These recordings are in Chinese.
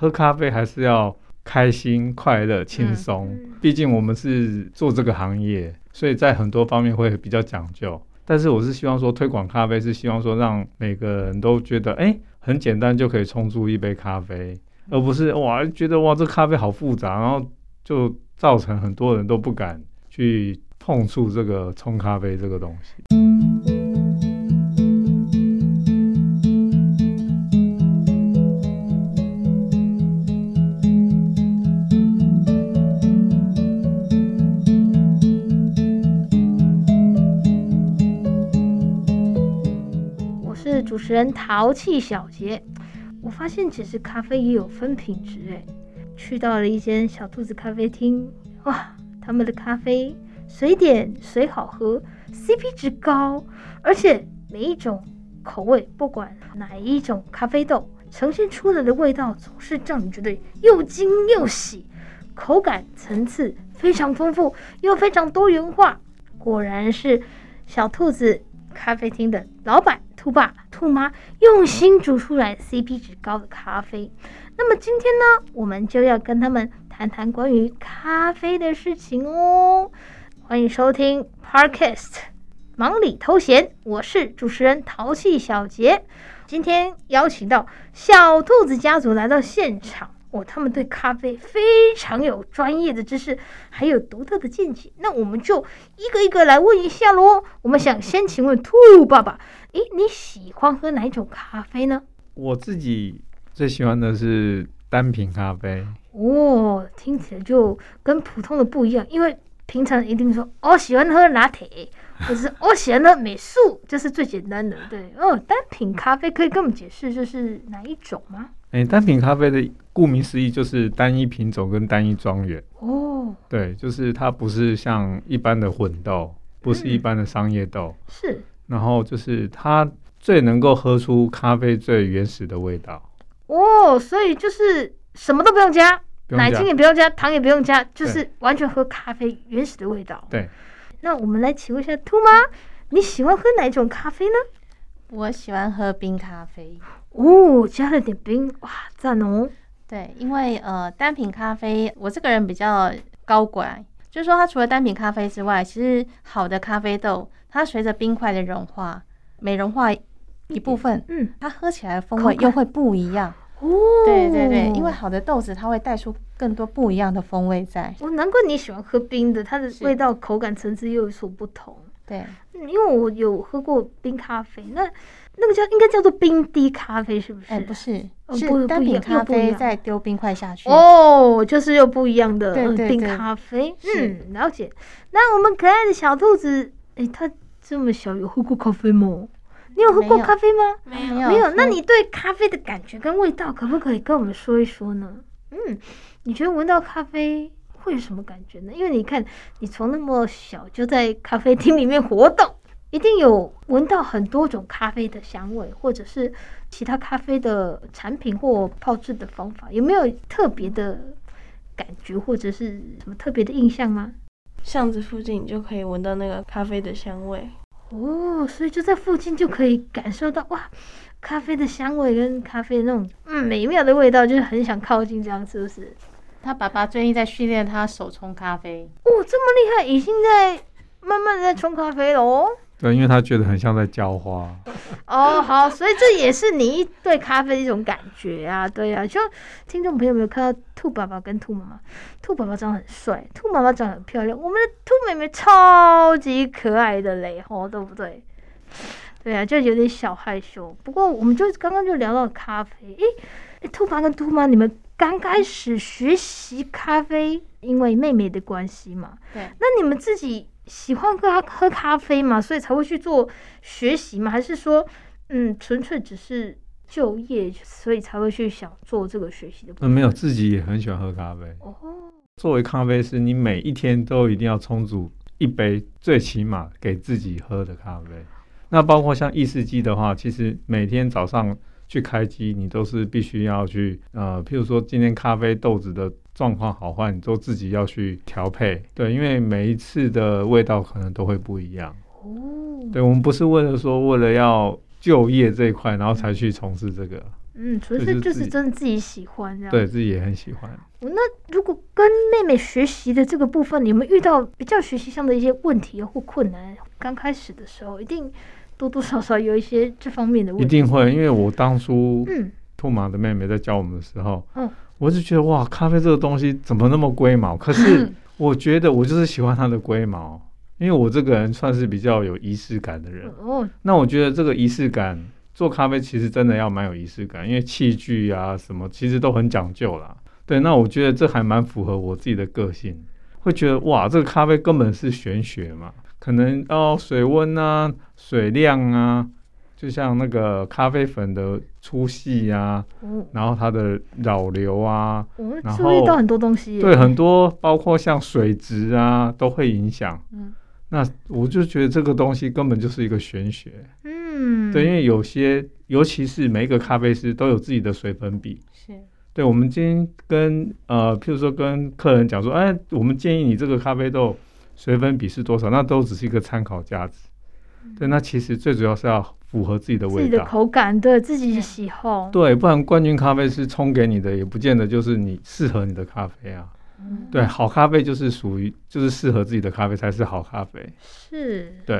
喝咖啡还是要开心、快乐、轻松。毕竟我们是做这个行业，所以在很多方面会比较讲究。但是我是希望说，推广咖啡是希望说，让每个人都觉得，哎，很简单就可以冲出一杯咖啡，而不是哇，觉得哇，这咖啡好复杂，然后就造成很多人都不敢去碰触这个冲咖啡这个东西。持人淘气小杰，我发现其实咖啡也有分品质诶。去到了一间小兔子咖啡厅，哇，他们的咖啡随点随好喝，CP 值高，而且每一种口味，不管哪一种咖啡豆，呈现出来的味道总是让你觉得又惊又喜，口感层次非常丰富又非常多元化。果然是小兔子咖啡厅的老板。兔爸兔妈用心煮出来 CP 值高的咖啡，那么今天呢，我们就要跟他们谈谈关于咖啡的事情哦。欢迎收听 Podcast 忙里偷闲，我是主持人淘气小杰，今天邀请到小兔子家族来到现场。哦，他们对咖啡非常有专业的知识，还有独特的见解。那我们就一个一个来问一下喽。我们想先请问兔爸爸，诶，你喜欢喝哪一种咖啡呢？我自己最喜欢的是单品咖啡。哦，听起来就跟普通的不一样，因为平常一定说哦，喜欢喝拿铁，或者是哦，喜欢喝美式，这是最简单的。对哦，单品咖啡可以跟我们解释这是哪一种吗？诶，单品咖啡的顾名思义就是单一品种跟单一庄园。哦，对，就是它不是像一般的混豆，不是一般的商业豆，嗯、是，然后就是它最能够喝出咖啡最原始的味道哦，所以就是什么都不用加，不用加，奶精也不用加，糖也不用加，就是完全喝咖啡原始的味道。对，那我们来请问一下兔妈，你喜欢喝哪种咖啡呢？我喜欢喝冰咖啡。哦，加了点冰，哇，赞哦！对，因为呃，单品咖啡，我这个人比较高拐，就是说它除了单品咖啡之外，其实好的咖啡豆，它随着冰块的融化，每融化一部分，嗯，它喝起来的风味又会不一样。哦，对对对，因为好的豆子，它会带出更多不一样的风味在。哦，难怪你喜欢喝冰的，它的味道、口感层次又有所不同。对，因为我有喝过冰咖啡，那。那个叫应该叫做冰滴咖啡，是不是？哎，不是，是单品咖啡再丢冰块下去。哦，就是又不一样的冰咖啡。嗯，了解。那我们可爱的小兔子，哎，它这么小，有喝过咖啡吗？你有喝过咖啡吗？没有，没有。那你对咖啡的感觉跟味道，可不可以跟我们说一说呢？嗯，你觉得闻到咖啡会有什么感觉呢？因为你看，你从那么小就在咖啡厅里面活动。一定有闻到很多种咖啡的香味，或者是其他咖啡的产品或泡制的方法，有没有特别的感觉，或者是什么特别的印象吗？巷子附近你就可以闻到那个咖啡的香味哦，所以就在附近就可以感受到哇，咖啡的香味跟咖啡那种嗯美妙的味道，就是很想靠近这样，是不是？他爸爸最近在训练他手冲咖啡哦，这么厉害，已经在慢慢的在冲咖啡了哦。对，因为他觉得很像在浇花。哦，好，所以这也是你对咖啡的一种感觉啊，对啊。就听众朋友有没有看到兔爸爸跟兔妈妈？兔爸爸长得很帅，兔妈妈长得很漂亮，我们的兔妹妹超级可爱的嘞，吼，对不对？对啊，就有点小害羞。不过我们就刚刚就聊到咖啡，诶，诶，兔爸跟兔妈，你们刚开始学习咖啡，因为妹妹的关系嘛。对。那你们自己。喜欢喝喝咖啡嘛，所以才会去做学习嘛？还是说，嗯，纯粹只是就业，所以才会去想做这个学习的？嗯，没有，自己也很喜欢喝咖啡。哦，作为咖啡师，你每一天都一定要充足一杯，最起码给自己喝的咖啡。那包括像意式机的话，其实每天早上去开机，你都是必须要去呃，譬如说今天咖啡豆子的。状况好坏，你都自己要去调配，对，因为每一次的味道可能都会不一样。哦，对，我们不是为了说为了要就业这一块，然后才去从事这个。嗯，纯粹就是真的自己喜欢这样。对自己也很喜欢。那如果跟妹妹学习的这个部分，你们遇到比较学习上的一些问题或困难？刚开始的时候，一定多多少少有一些这方面的问题。一定会，因为我当初，嗯，兔马的妹妹在教我们的时候，嗯，我就觉得哇，咖啡这个东西怎么那么龟毛？可是我觉得我就是喜欢它的龟毛，因为我这个人算是比较有仪式感的人。哦，那我觉得这个仪式感。做咖啡其实真的要蛮有仪式感，因为器具啊什么其实都很讲究啦。对，那我觉得这还蛮符合我自己的个性，会觉得哇，这个咖啡根本是玄学嘛，可能哦水温啊、水量啊，就像那个咖啡粉的粗细啊，嗯、然后它的扰流啊，嗯、然后注意到很多东西，对，很多包括像水质啊都会影响。嗯，那我就觉得这个东西根本就是一个玄学。嗯。嗯，对，因为有些，尤其是每一个咖啡师都有自己的水粉比。是，对，我们今天跟呃，譬如说跟客人讲说，哎，我们建议你这个咖啡豆水粉比是多少，那都只是一个参考价值。嗯、对，那其实最主要是要符合自己的味道、自己的口感，对自己的喜好。对，不然冠军咖啡师冲给你的，也不见得就是你适合你的咖啡啊。嗯、对，好咖啡就是属于就是适合自己的咖啡才是好咖啡。是。对。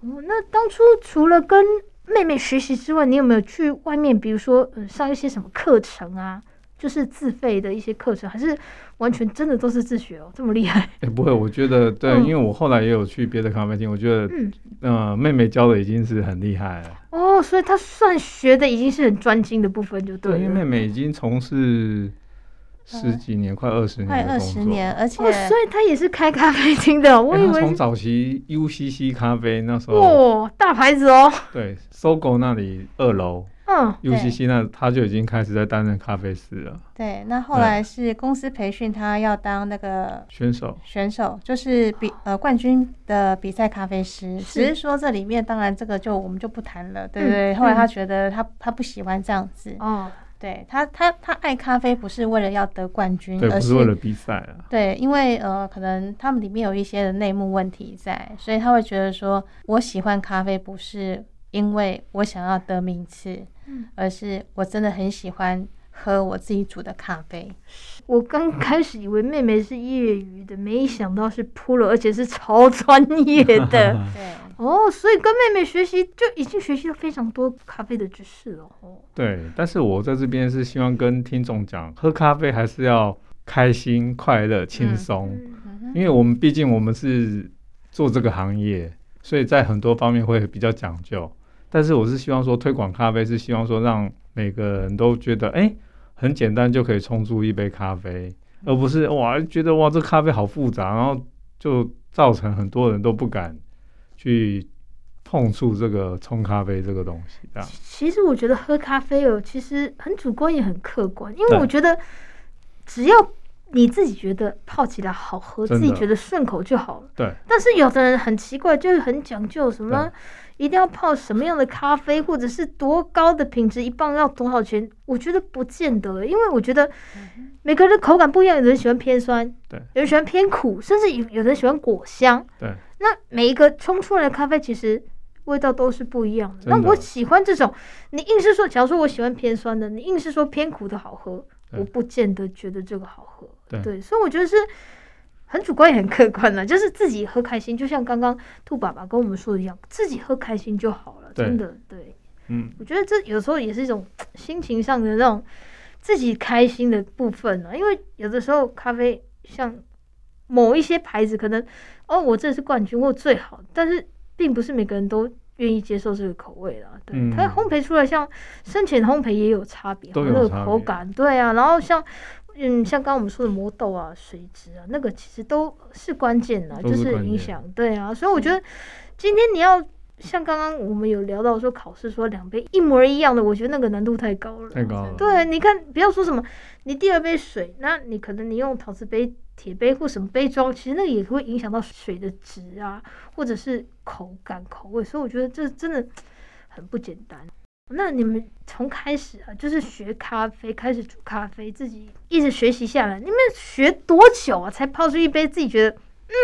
哦，那当初除了跟妹妹学习之外，你有没有去外面，比如说，呃，上一些什么课程啊？就是自费的一些课程，还是完全真的都是自学哦？这么厉害？哎，不会，我觉得 对，嗯、因为我后来也有去别的咖啡厅，我觉得，嗯，呃，妹妹教的已经是很厉害了。哦，所以她算学的已经是很专精的部分，就对了。对，因为妹妹已经从事。十几年，快二十年，快二十年，而且、哦，所以她也是开咖啡厅的。我以为从早期 UCC 咖啡那时候，哦，大牌子哦。对，SOGO 那里二楼，嗯，UCC 那他就已经开始在担任咖啡师了。对，那后来是公司培训他要当那个选手，选手就是比呃冠军的比赛咖啡师。只是说这里面当然这个就我们就不谈了，对不对？嗯、后来他觉得他他不喜欢这样子。哦。对他，他他爱咖啡不是为了要得冠军，对，而是，不是为了比赛啊。对，因为呃，可能他们里面有一些的内幕问题在，所以他会觉得说，我喜欢咖啡不是因为我想要得名次，嗯，而是我真的很喜欢喝我自己煮的咖啡。我刚开始以为妹妹是业余的，没想到是 Pro，而且是超专业的。对。哦，所以跟妹妹学习就已经学习了非常多咖啡的知识了哦。对，但是我在这边是希望跟听众讲，喝咖啡还是要开心、快乐、轻松，嗯、因为我们毕竟我们是做这个行业，所以在很多方面会比较讲究。但是我是希望说推广咖啡，是希望说让每个人都觉得，哎，很简单就可以冲出一杯咖啡，而不是哇觉得哇这咖啡好复杂，然后就造成很多人都不敢。去碰触这个冲咖啡这个东西，这样。其实我觉得喝咖啡哦，其实很主观也很客观，因为我觉得只要你自己觉得泡起来好喝，自己觉得顺口就好了。对。但是有的人很奇怪，就是很讲究什么，一定要泡什么样的咖啡，或者是多高的品质，一磅要多少钱？我觉得不见得，因为我觉得每个人的口感不一样，有人喜欢偏酸，对，有人喜欢偏苦，甚至有有人喜欢果香，对。那每一个冲出来的咖啡其实味道都是不一样。的那我喜欢这种，你硬是说，假如说我喜欢偏酸的，你硬是说偏苦的好喝，我不见得觉得这个好喝。对，对，所以我觉得是很主观也很客观的，就是自己喝开心，就像刚刚兔爸爸跟我们说的一样，自己喝开心就好了。真的，对，嗯，我觉得这有时候也是一种心情上的那种自己开心的部分呢。因为有的时候咖啡像某一些牌子可能。哦，我这是冠军，或最好，但是并不是每个人都愿意接受这个口味啦。对，嗯、它烘焙出来像深浅烘焙也有差别，那个口感，对啊。然后像嗯，像刚刚我们说的磨豆啊、水质啊，那个其实都是关键的，就是影响。对啊，所以我觉得今天你要像刚刚我们有聊到说考试说两杯一模一样的，我觉得那个难度太高了。太高了。对，你看，不要说什么，你第二杯水，那你可能你用陶瓷杯。铁杯或什么杯装，其实那个也会影响到水的质啊，或者是口感、口味，所以我觉得这真的很不简单。那你们从开始啊，就是学咖啡，开始煮咖啡，自己一直学习下来，你们学多久啊，才泡出一杯自己觉得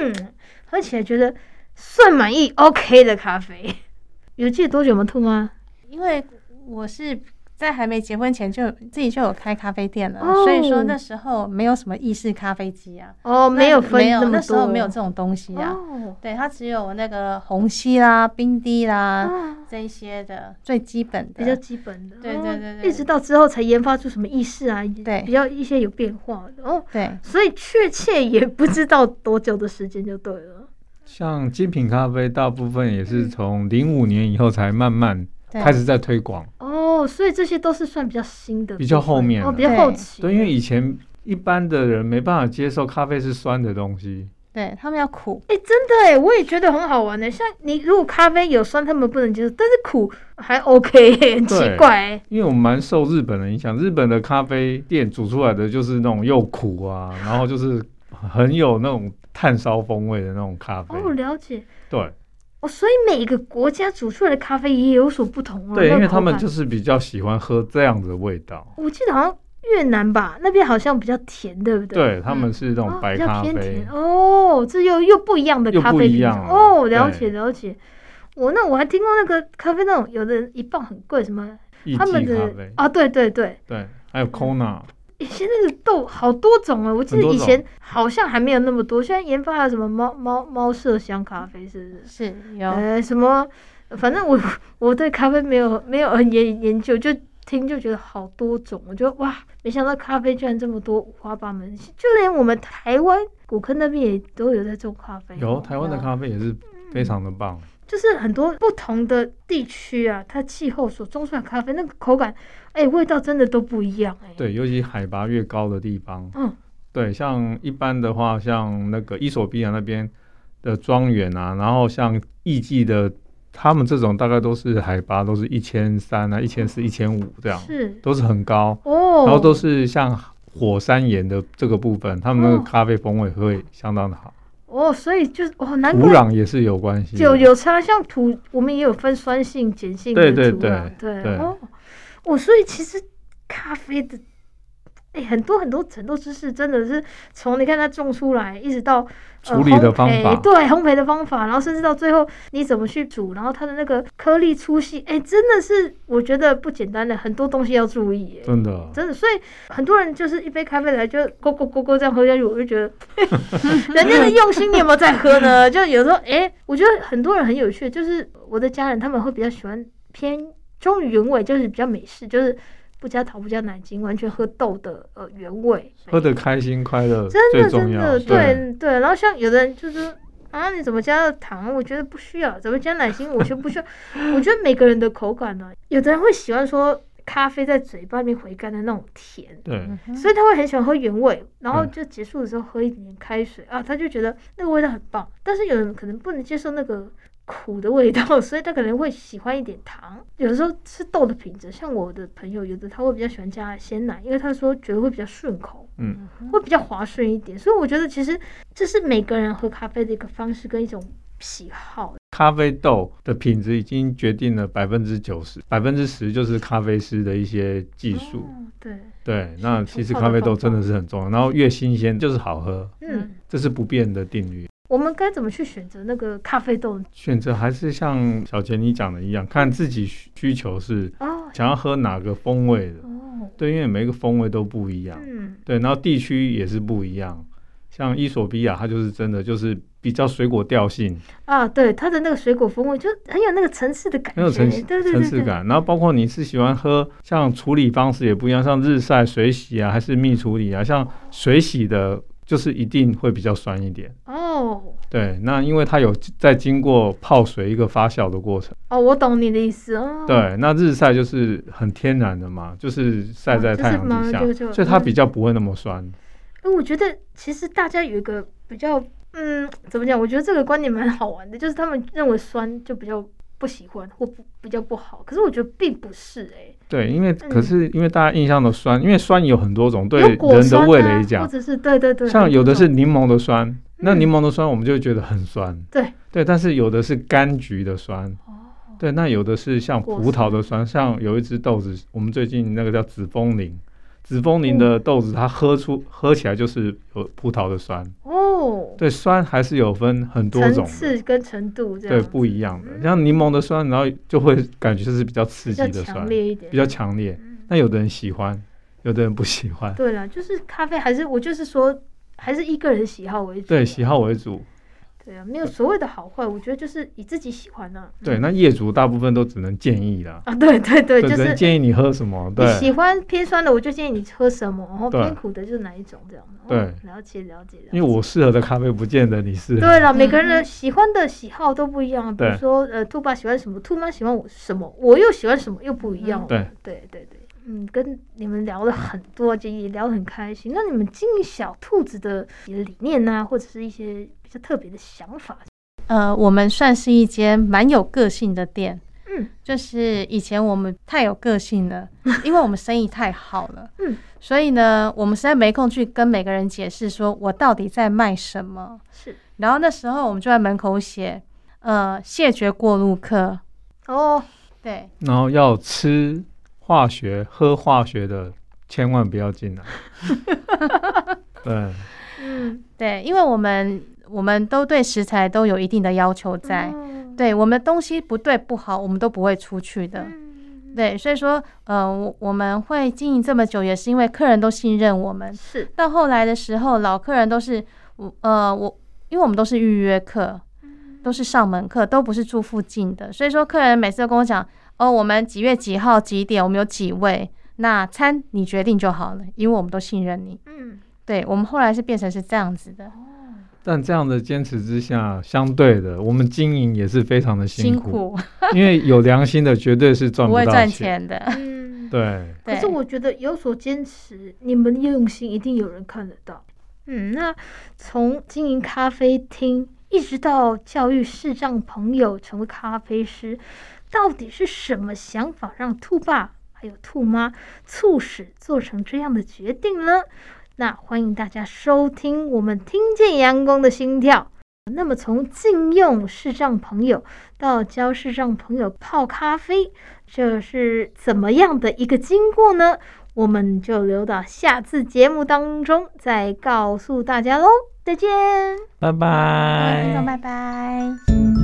嗯，喝起来觉得算满意、OK 的咖啡？有记得多久吗？兔妈？因为我是在还没结婚前就自己就有开咖啡店了，哦、所以说那时候没有什么意式咖啡机啊。哦，没有分没有，那么多那时候没有这种东西啊。哦、对，它只有那个虹吸啦、冰滴啦、哦、这一些的最基本的，比较基本的。对对对对。一直到之后才研发出什么意式啊，对，比较一些有变化的哦。对，所以确切也不知道多久的时间就对了。像精品咖啡，大部分也是从零五年以后才慢慢开始在推广。哦，所以这些都是算比较新的，比较后面哦，比较后期。对，因为以前一般的人没办法接受咖啡是酸的东西，对他们要苦。哎，真的哎，我也觉得很好玩的。像你如果咖啡有酸，他们不能接受，但是苦还 OK，很奇怪。因为我们蛮受日本的影响，日本的咖啡店煮出来的就是那种又苦啊，然后就是很有那种炭烧风味的那种咖啡。哦，了解。对。哦，所以每个国家煮出来的咖啡也有所不同哦。对，因为他们就是比较喜欢喝这样子的味道。我记得好像越南吧，那边好像比较甜，对不对？对，他们是那种白咖啡。嗯、比较偏甜哦，这又又不一样的咖啡品种哦，了解了解。我那我还听过那个咖啡那种有的一磅很贵，什么他们的啊，对对对对，还有 Kona。以前那个豆好多种啊，我记得以前好像还没有那么多。现在研发了什么猫猫猫麝香咖啡，是不是？是有。呃，什么？反正我 我对咖啡没有没有很研研究，就听就觉得好多种。我觉得哇，没想到咖啡居然这么多五花八门，就连我们台湾古坑那边也都有在种咖啡。有台湾的咖啡也是非常的棒。就是很多不同的地区啊，它气候所种出来的咖啡那个口感，哎、欸，味道真的都不一样哎、欸。对，尤其海拔越高的地方，嗯，对，像一般的话，像那个伊索比亚那边的庄园啊，然后像艺妓的，他们这种大概都是海拔都是一千三啊、一千四、一千五这样，是都是很高哦。然后都是像火山岩的这个部分，他们那个咖啡风味会相当的好。哦，所以就是哦，难怪土壤也是有关系，有有差，像土我们也有分酸性、碱性的土壤，对对对，对，对哦，哦，所以其实咖啡的。哎，很多很多很多知识，真的是从你看它种出来，一直到处理的方法，对烘焙的方法，然后甚至到最后你怎么去煮，然后它的那个颗粒粗细，哎，真的是我觉得不简单的，很多东西要注意，真的，真的。所以很多人就是一杯咖啡来就咕咕咕咕这样喝下去，我就觉得 人家的用心，你有没有在喝呢？就有时候，哎，我觉得很多人很有趣，就是我的家人他们会比较喜欢偏忠于原味，就是比较美式，就是。不加糖，不加奶精，完全喝豆的呃原味，喝的开心快乐，真的真的对对，然后像有的人就是啊，你怎么加了糖？我觉得不需要，怎么加奶精？我觉得不需要。我觉得每个人的口感呢、啊，有的人会喜欢说咖啡在嘴巴里面回甘的那种甜，对，所以他会很喜欢喝原味，然后就结束的时候喝一点点开水啊，他就觉得那个味道很棒。但是有人可能不能接受那个。苦的味道，所以他可能会喜欢一点糖。有的时候吃豆的品质，像我的朋友，有的他会比较喜欢加鲜奶，因为他说觉得会比较顺口，嗯，会比较滑顺一点。所以我觉得其实这是每个人喝咖啡的一个方式跟一种喜好。咖啡豆的品质已经决定了百分之九十，百分之十就是咖啡师的一些技术。哦，对对，那其实咖啡豆真的是很重要，然后越新鲜就是好喝，嗯，这是不变的定律。我们该怎么去选择那个咖啡豆？选择还是像小杰你讲的一样，看自己需求是想要喝哪个风味的。哦，对，因为每个风味都不一样。嗯，对，然后地区也是不一样。像伊索比亚，它就是真的就是比较水果调性啊，对，它的那个水果风味就很有那个层次的感觉，很有层次感。然后包括你是喜欢喝，像处理方式也不一样，像日晒、水洗啊，还是蜜处理啊，像水洗的。就是一定会比较酸一点哦，oh. 对，那因为它有在经过泡水一个发酵的过程哦，oh, 我懂你的意思哦。对，那日晒就是很天然的嘛，就是晒在太阳底下，oh, 就是、所以它比较不会那么酸。哎、嗯，我觉得其实大家有一个比较，嗯，怎么讲？我觉得这个观点蛮好玩的，就是他们认为酸就比较不喜欢或不比较不好，可是我觉得并不是哎、欸。对，因为可是因为大家印象的酸，因为酸有很多种，对人的味蕾讲，或者是对对对，像有的是柠檬的酸，那柠檬的酸我们就会觉得很酸，对。对，但是有的是柑橘的酸，哦。对，那有的是像葡萄的酸，像有一只豆子，我们最近那个叫紫风铃，紫风铃的豆子，它喝出喝起来就是有葡萄的酸。哦，对，酸还是有分很多种层次跟程度，对，不一样的，像柠檬的酸，然后就会感觉是比较刺激的酸，比较强烈一点。比较强烈，那有的人喜欢，有的人不喜欢。对了，就是咖啡还是我就是说，还是以个人喜好为主。对，喜好为主。对啊，没有所谓的好坏，我觉得就是以自己喜欢呢、啊。对，那业主大部分都只能建议啦。啊，对对对，就是建议你喝什么。对，你喜欢偏酸的，我就建议你喝什么；然后偏苦的，就是哪一种这样。对，了解了解。了解因为我适合的咖啡，不见得你适合。对了，每个人的喜欢的喜好都不一样。比如说，呃，兔爸喜欢什么，兔妈喜欢我什么，我又喜欢什么，又不一样。对对对对。嗯，跟你们聊了很多，就也聊得很开心。那你们经营小兔子的理念呢、啊，或者是一些比较特别的想法？呃，我们算是一间蛮有个性的店。嗯，就是以前我们太有个性了，因为我们生意太好了。嗯，所以呢，我们实在没空去跟每个人解释说我到底在卖什么。是，然后那时候我们就在门口写，呃，谢绝过路客。哦，对，然后要吃。化学喝化学的千万不要进来。对，嗯，对，因为我们我们都对食材都有一定的要求在，嗯、对我们东西不对不好，我们都不会出去的。嗯、对，所以说，呃，我我们会经营这么久，也是因为客人都信任我们。是到后来的时候，老客人都是我呃我，因为我们都是预约客，都是上门客，都不是住附近的，所以说客人每次都跟我讲。哦，我们几月几号几点？我们有几位？那餐你决定就好了，因为我们都信任你。嗯，对，我们后来是变成是这样子的。哦，但这样的坚持之下，相对的，我们经营也是非常的辛苦。辛苦，因为有良心的绝对是赚不到钱，不会赚钱的。嗯，对。可是我觉得有所坚持，你们的用心一定有人看得到。嗯，那从经营咖啡厅，一直到教育视障朋友成为咖啡师。到底是什么想法让兔爸还有兔妈促使做成这样的决定呢？那欢迎大家收听我们听见阳光的心跳。那么从禁用视障朋友到教视障朋友泡咖啡，这是怎么样的一个经过呢？我们就留到下次节目当中再告诉大家喽。再见，拜拜，听众拜拜。